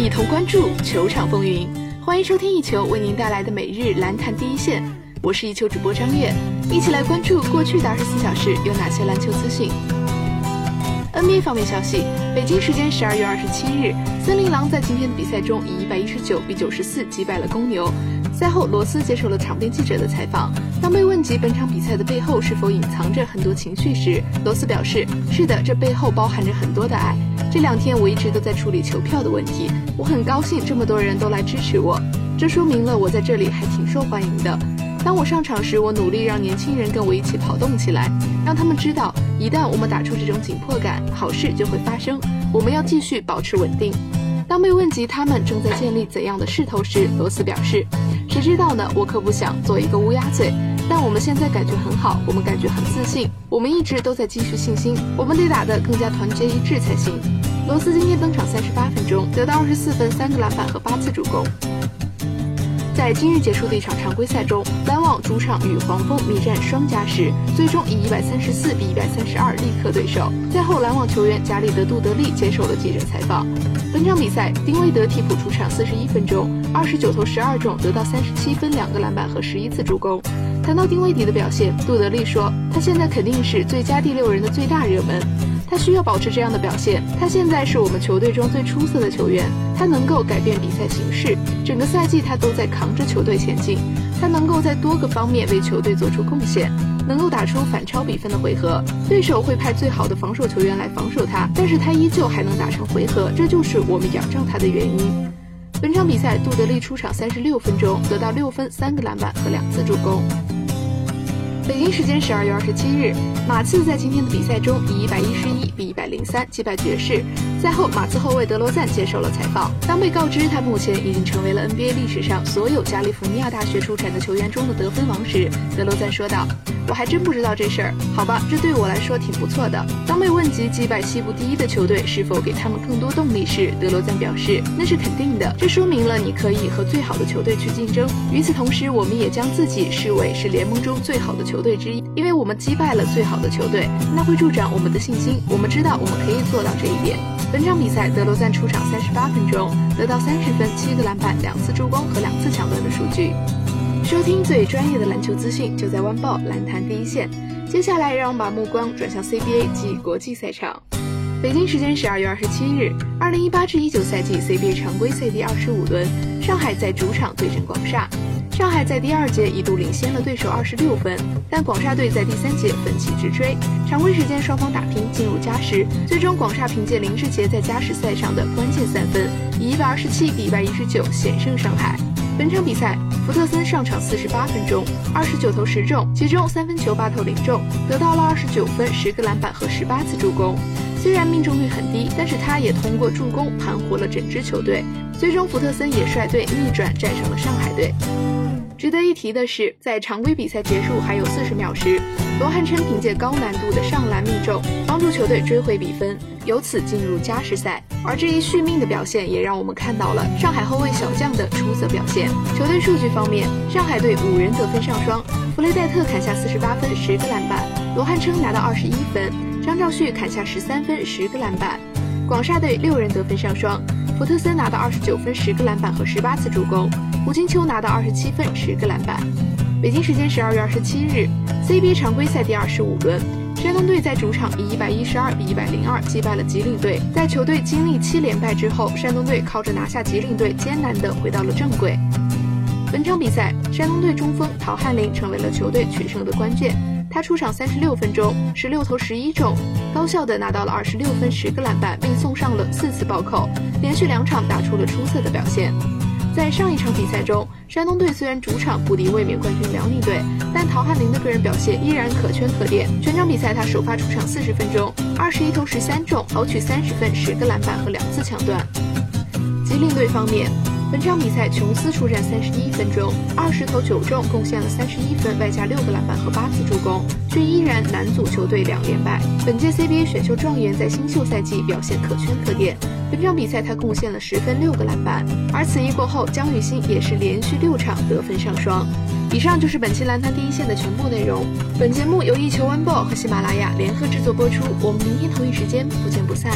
一同关注球场风云。欢迎收听一球为您带来的每日篮坛第一线，我是一球主播张悦，一起来关注过去的二十四小时有哪些篮球资讯。NBA 方面消息，北京时间十二月二十七日，森林狼在今天的比赛中以一百一十九比九十四击败了公牛。赛后，罗斯接受了场边记者的采访。当被问及本场比赛的背后是否隐藏着很多情绪时，罗斯表示：“是的，这背后包含着很多的爱。这两天我一直都在处理球票的问题，我很高兴这么多人都来支持我，这说明了我在这里还挺受欢迎的。当我上场时，我努力让年轻人跟我一起跑动起来，让他们知道，一旦我们打出这种紧迫感，好事就会发生。我们要继续保持稳定。”当被问及他们正在建立怎样的势头时，罗斯表示：“谁知道呢？我可不想做一个乌鸦嘴。但我们现在感觉很好，我们感觉很自信，我们一直都在积蓄信心，我们得打得更加团结一致才行。”罗斯今天登场三十八分钟，得到二十四分、三个篮板和八次助攻。在今日结束的一场常规赛中，篮网主场与黄蜂密战双加时，最终以一百三十四比一百三十二力克对手。赛后，篮网球员加里德·杜德利接受了记者采访。本场比赛，丁威德替补出场四十一分钟，二十九投十二中，得到三十七分、两个篮板和十一次助攻。谈到丁威迪的表现，杜德利说：“他现在肯定是最佳第六人的最大热门。”他需要保持这样的表现。他现在是我们球队中最出色的球员。他能够改变比赛形势。整个赛季他都在扛着球队前进。他能够在多个方面为球队做出贡献，能够打出反超比分的回合。对手会派最好的防守球员来防守他，但是他依旧还能打成回合。这就是我们仰仗他的原因。本场比赛，杜德利出场三十六分钟，得到六分、三个篮板和两次助攻。北京时间十二月二十七日，马刺在今天的比赛中以一百一十一比一百零三击败爵士。赛后，马刺后卫德罗赞接受了采访。当被告知他目前已经成为了 NBA 历史上所有加利福尼亚大学出产的球员中的得分王时，德罗赞说道：“我还真不知道这事儿。好吧，这对我来说挺不错的。”当被问及击败西部第一的球队是否给他们更多动力时，德罗赞表示：“那是肯定的。这说明了你可以和最好的球队去竞争。与此同时，我们也将自己视为是联盟中最好的球。”队之一，因为我们击败了最好的球队，那会助长我们的信心。我们知道我们可以做到这一点。本场比赛，德罗赞出场三十八分钟，得到三十分、七个篮板、两次助攻和两次抢断的数据。收听最专业的篮球资讯，就在湾报篮坛第一线。接下来，让我们把目光转向 CBA 及国际赛场。北京时间十二月二十七日，二零一八至一九赛季 CBA 常规赛第二十五轮，上海在主场对阵广厦。上海在第二节一度领先了对手二十六分，但广厦队在第三节奋起直追。常规时间双方打平，进入加时，最终广厦凭借林志杰在加时赛上的关键三分，以一百二十七比一百一十九险胜上海。本场比赛，福特森上场四十八分钟，二十九投十中，其中三分球八投零中，得到了二十九分、十个篮板和十八次助攻。虽然命中率很低，但是他也通过助攻盘活了整支球队。最终，福特森也率队逆转战胜了上海队。值得一提的是，在常规比赛结束还有四十秒时，罗汉琛凭借高难度的上篮命中，帮助球队追回比分，由此进入加时赛。而这一续命的表现，也让我们看到了上海后卫小将的出色表现。球队数据方面，上海队五人得分上双，弗雷戴特砍下四十八分、十个篮板，罗汉琛拿到二十一分，张兆旭砍下十三分、十个篮板。广厦队六人得分上双，福特森拿到二十九分、十个篮板和十八次助攻。胡金秋拿到二十七分、十个篮板。北京时间十二月二十七日，CBA 常规赛第二十五轮，山东队在主场以一百一十二比一百零二击败了吉林队。在球队经历七连败之后，山东队靠着拿下吉林队，艰难地回到了正轨。本场比赛，山东队中锋陶汉林成为了球队取胜的关键。他出场三十六分钟，十六投十一中，高效的拿到了二十六分、十个篮板，并送上了四次暴扣，连续两场打出了出色的表现。在上一场比赛中，山东队虽然主场不敌卫冕冠军辽宁队，但陶汉林的个人表现依然可圈可点。全场比赛他首发出场四十分钟，二十一投十三中，豪取三十分、十个篮板和两次抢断。吉林队方面。本场比赛，琼斯出战三十一分钟，二十投九中，贡献了三十一分，外加六个篮板和八次助攻，却依然男足球队两连败。本届 CBA 选秀状元在新秀赛季表现可圈可点，本场比赛他贡献了十分六个篮板。而此役过后，姜雨欣也是连续六场得分上双。以上就是本期篮坛第一线的全部内容。本节目由一球 One Ball 和喜马拉雅联合制作播出，我们明天同一时间不见不散。